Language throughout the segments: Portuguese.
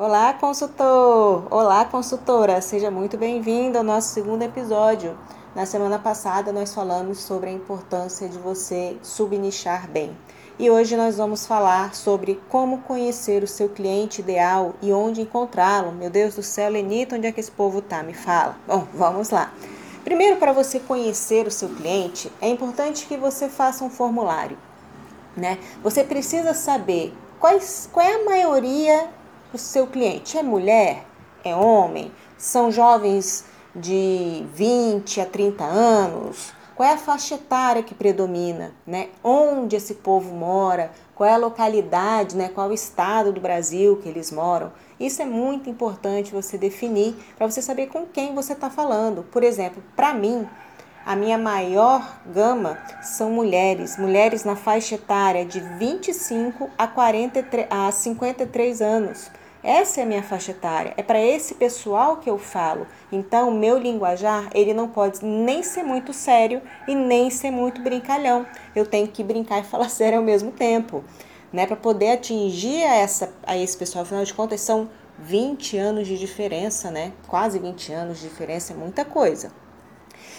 Olá, consultor! Olá, consultora! Seja muito bem-vindo ao nosso segundo episódio. Na semana passada, nós falamos sobre a importância de você subnichar bem. E hoje nós vamos falar sobre como conhecer o seu cliente ideal e onde encontrá-lo. Meu Deus do céu, Lenita, onde é que esse povo tá? Me fala. Bom, vamos lá. Primeiro, para você conhecer o seu cliente, é importante que você faça um formulário. Né? Você precisa saber quais, qual é a maioria do seu cliente. É mulher? É homem? São jovens de 20 a 30 anos? Qual é a faixa etária que predomina? Né? Onde esse povo mora? Qual é a localidade? Né? Qual é o estado do Brasil que eles moram? Isso é muito importante você definir para você saber com quem você está falando. Por exemplo, para mim, a minha maior gama são mulheres, mulheres na faixa etária de 25 a, 43, a 53 anos. Essa é a minha faixa etária, é para esse pessoal que eu falo. Então, o meu linguajar, ele não pode nem ser muito sério e nem ser muito brincalhão. Eu tenho que brincar e falar sério ao mesmo tempo, né? Para poder atingir a, essa, a esse pessoal, afinal de contas, são 20 anos de diferença, né? Quase 20 anos de diferença é muita coisa.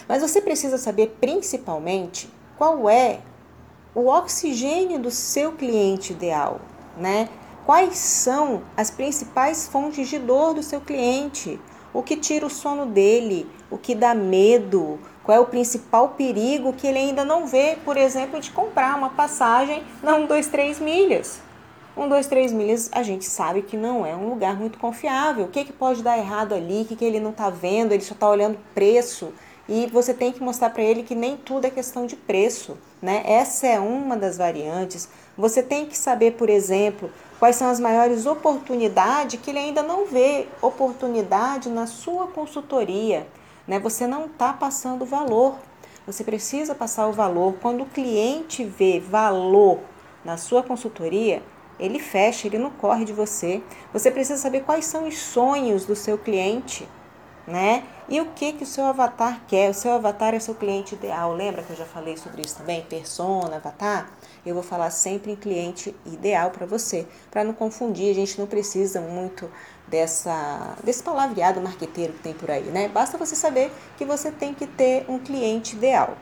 Mas você precisa saber principalmente qual é o oxigênio do seu cliente ideal, né? Quais são as principais fontes de dor do seu cliente? O que tira o sono dele? O que dá medo? Qual é o principal perigo que ele ainda não vê, por exemplo, de comprar uma passagem na 1, 2, 3 milhas? 1, 2, 3 milhas a gente sabe que não é um lugar muito confiável. O que, que pode dar errado ali? O que, que ele não está vendo? Ele só está olhando preço. E você tem que mostrar para ele que nem tudo é questão de preço. Né? Essa é uma das variantes. Você tem que saber, por exemplo, Quais são as maiores oportunidades que ele ainda não vê oportunidade na sua consultoria? Né? Você não está passando valor. Você precisa passar o valor. Quando o cliente vê valor na sua consultoria, ele fecha, ele não corre de você. Você precisa saber quais são os sonhos do seu cliente, né? E o que que o seu avatar quer? O seu avatar é seu cliente ideal. Lembra que eu já falei sobre isso também? Persona, avatar? Eu vou falar sempre em cliente ideal para você, para não confundir. A gente não precisa muito dessa desse palavreado marqueteiro que tem por aí, né? Basta você saber que você tem que ter um cliente ideal.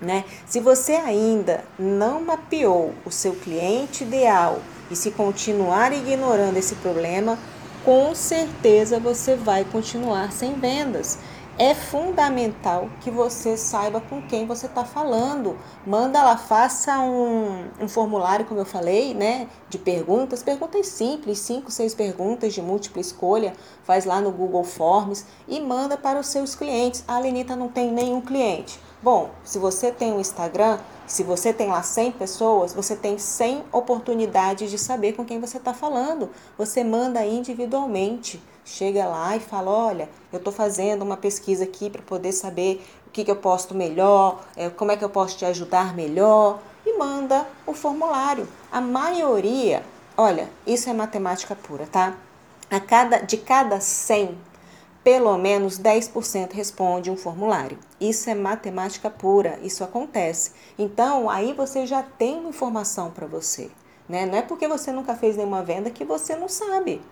Né? Se você ainda não mapeou o seu cliente ideal e se continuar ignorando esse problema, com certeza você vai continuar sem vendas. É fundamental que você saiba com quem você está falando. Manda lá, faça um, um, formulário, como eu falei, né? De perguntas, perguntas simples, cinco, seis perguntas de múltipla escolha. Faz lá no Google Forms e manda para os seus clientes. A Lenita não tem nenhum cliente. Bom, se você tem um Instagram, se você tem lá 100 pessoas, você tem 100 oportunidades de saber com quem você está falando. Você manda individualmente. Chega lá e fala: Olha, eu estou fazendo uma pesquisa aqui para poder saber o que, que eu posto melhor, é, como é que eu posso te ajudar melhor. E manda o formulário. A maioria, olha, isso é matemática pura, tá? A cada, de cada 100 pelo menos 10% responde um formulário. Isso é matemática pura, isso acontece. Então, aí você já tem informação para você. Né? Não é porque você nunca fez nenhuma venda que você não sabe.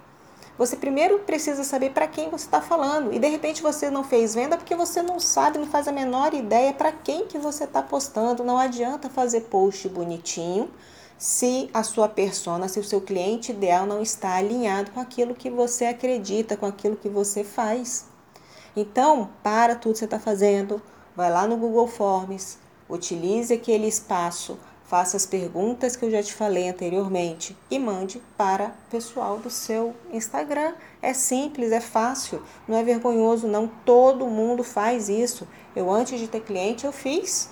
Você primeiro precisa saber para quem você está falando. E de repente você não fez venda porque você não sabe, não faz a menor ideia para quem que você está postando. Não adianta fazer post bonitinho se a sua persona, se o seu cliente ideal não está alinhado com aquilo que você acredita, com aquilo que você faz. Então, para tudo que você está fazendo, vai lá no Google Forms, utilize aquele espaço, faça as perguntas que eu já te falei anteriormente e mande para o pessoal do seu Instagram. É simples, é fácil, não é vergonhoso não, todo mundo faz isso. Eu antes de ter cliente eu fiz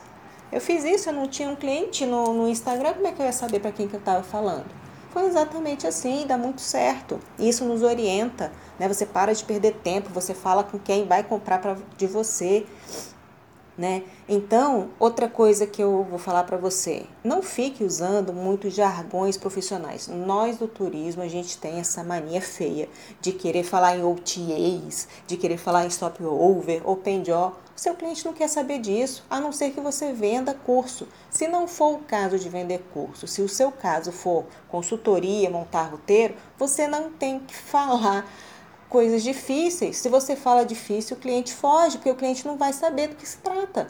eu fiz isso, eu não tinha um cliente no, no Instagram, como é que eu ia saber para quem que eu estava falando? Foi exatamente assim, dá muito certo. Isso nos orienta, né? Você para de perder tempo, você fala com quem vai comprar pra, de você. Né? Então, outra coisa que eu vou falar para você, não fique usando muitos jargões profissionais. Nós do turismo, a gente tem essa mania feia de querer falar em OTAs, de querer falar em stop over, open jaw. O seu cliente não quer saber disso, a não ser que você venda curso. Se não for o caso de vender curso, se o seu caso for consultoria, montar roteiro, você não tem que falar coisas difíceis. Se você fala difícil, o cliente foge, porque o cliente não vai saber do que se trata.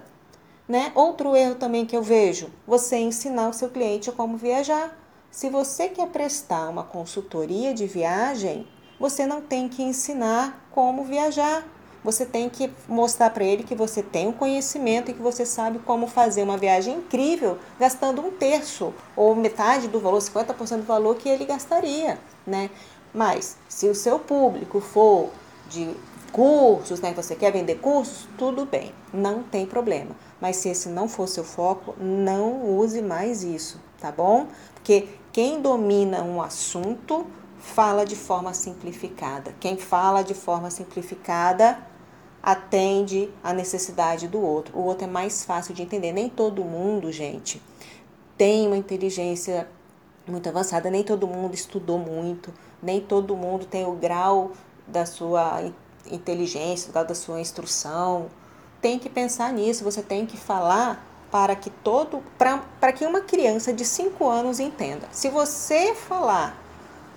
Né? Outro erro também que eu vejo, você ensinar o seu cliente como viajar. Se você quer prestar uma consultoria de viagem, você não tem que ensinar como viajar. Você tem que mostrar para ele que você tem o um conhecimento e que você sabe como fazer uma viagem incrível gastando um terço ou metade do valor, 50% do valor que ele gastaria, né? Mas se o seu público for de cursos, né, você quer vender cursos, tudo bem, não tem problema. Mas se esse não for seu foco, não use mais isso, tá bom? Porque quem domina um assunto fala de forma simplificada. Quem fala de forma simplificada atende a necessidade do outro. O outro é mais fácil de entender. Nem todo mundo, gente, tem uma inteligência muito avançada, nem todo mundo estudou muito nem todo mundo tem o grau da sua inteligência, o grau da sua instrução. Tem que pensar nisso, você tem que falar para que todo para que uma criança de 5 anos entenda. Se você falar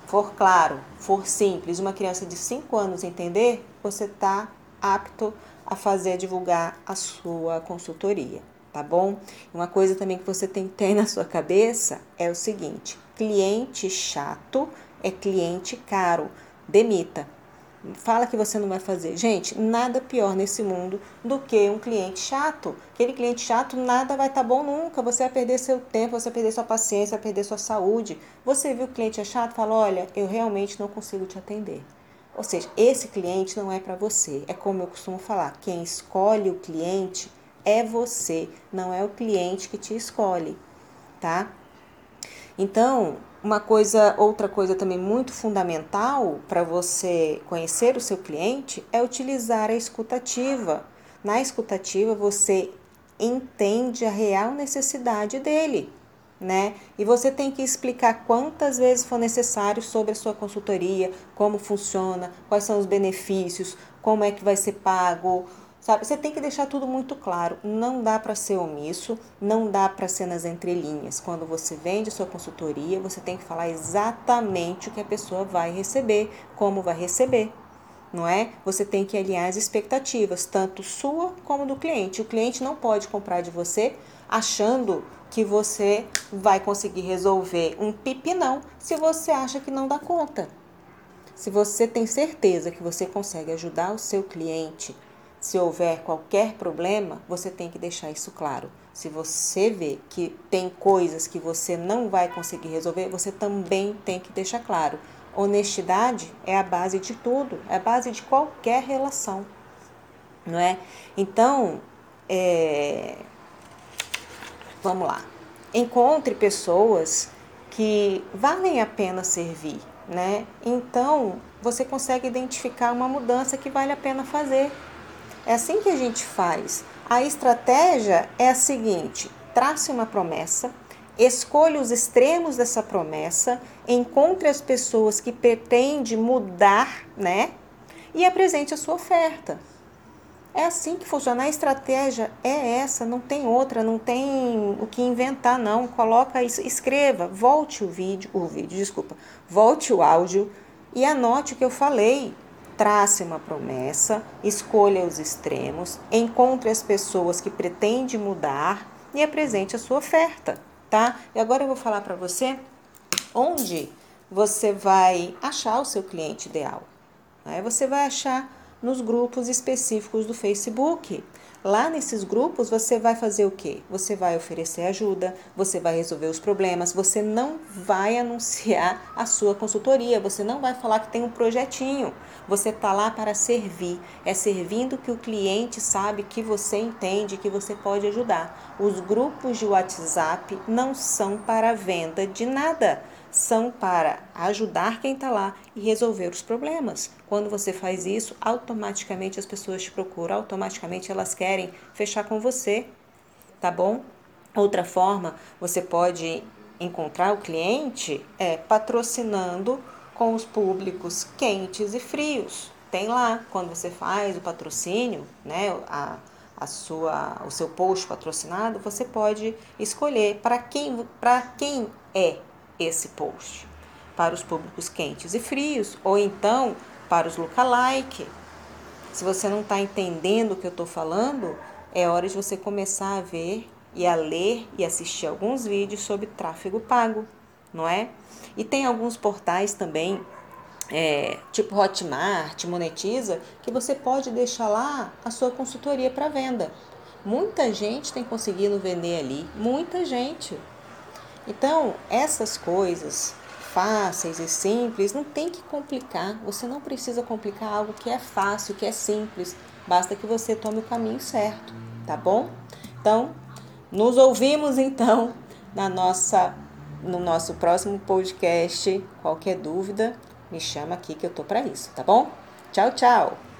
for claro, for simples, uma criança de 5 anos entender, você está apto a fazer divulgar a sua consultoria, tá bom? Uma coisa também que você tem que ter na sua cabeça é o seguinte: cliente chato é cliente caro. Demita. Fala que você não vai fazer. Gente, nada pior nesse mundo do que um cliente chato. Aquele cliente chato, nada vai estar tá bom nunca. Você vai perder seu tempo, você vai perder sua paciência, vai perder sua saúde. Você viu o cliente é chato, fala: olha, eu realmente não consigo te atender. Ou seja, esse cliente não é para você. É como eu costumo falar: quem escolhe o cliente é você, não é o cliente que te escolhe, tá? Então, uma coisa, outra coisa também muito fundamental para você conhecer o seu cliente é utilizar a escutativa. Na escutativa você entende a real necessidade dele, né? E você tem que explicar quantas vezes for necessário sobre a sua consultoria, como funciona, quais são os benefícios, como é que vai ser pago, Sabe, você tem que deixar tudo muito claro. Não dá para ser omisso, não dá para ser nas entrelinhas. Quando você vende sua consultoria, você tem que falar exatamente o que a pessoa vai receber, como vai receber. Não é? Você tem que alinhar as expectativas, tanto sua como do cliente. O cliente não pode comprar de você achando que você vai conseguir resolver um pipinão se você acha que não dá conta. Se você tem certeza que você consegue ajudar o seu cliente se houver qualquer problema, você tem que deixar isso claro. Se você vê que tem coisas que você não vai conseguir resolver, você também tem que deixar claro. Honestidade é a base de tudo, é a base de qualquer relação, não é? Então, é... vamos lá. Encontre pessoas que valem a pena servir, né? Então, você consegue identificar uma mudança que vale a pena fazer é assim que a gente faz. A estratégia é a seguinte: trace uma promessa, escolha os extremos dessa promessa, encontre as pessoas que pretende mudar, né? E apresente a sua oferta. É assim que funciona. A estratégia é essa, não tem outra, não tem o que inventar, não. Coloca isso, escreva, volte o vídeo, o vídeo, desculpa, volte o áudio e anote o que eu falei trace uma promessa, escolha os extremos, encontre as pessoas que pretende mudar e apresente a sua oferta, tá? E agora eu vou falar para você onde você vai achar o seu cliente ideal. Aí você vai achar nos grupos específicos do Facebook. Lá nesses grupos você vai fazer o quê? Você vai oferecer ajuda, você vai resolver os problemas, você não vai anunciar a sua consultoria, você não vai falar que tem um projetinho. Você está lá para servir. É servindo que o cliente sabe que você entende, que você pode ajudar. Os grupos de WhatsApp não são para venda de nada são para ajudar quem está lá e resolver os problemas. Quando você faz isso, automaticamente as pessoas te procuram, automaticamente elas querem fechar com você, tá bom? Outra forma, você pode encontrar o cliente é patrocinando com os públicos quentes e frios. Tem lá, quando você faz o patrocínio, né, a, a sua, o seu post patrocinado, você pode escolher para quem, para quem é esse post. Para os públicos quentes e frios, ou então para os lookalike. Se você não está entendendo o que eu estou falando, é hora de você começar a ver e a ler e assistir alguns vídeos sobre tráfego pago, não é? E tem alguns portais também, é, tipo Hotmart, Monetiza, que você pode deixar lá a sua consultoria para venda. Muita gente tem conseguido vender ali, muita gente. Então, essas coisas fáceis e simples, não tem que complicar. Você não precisa complicar algo que é fácil, que é simples. Basta que você tome o caminho certo, tá bom? Então, nos ouvimos então na nossa no nosso próximo podcast. Qualquer dúvida, me chama aqui que eu tô para isso, tá bom? Tchau, tchau.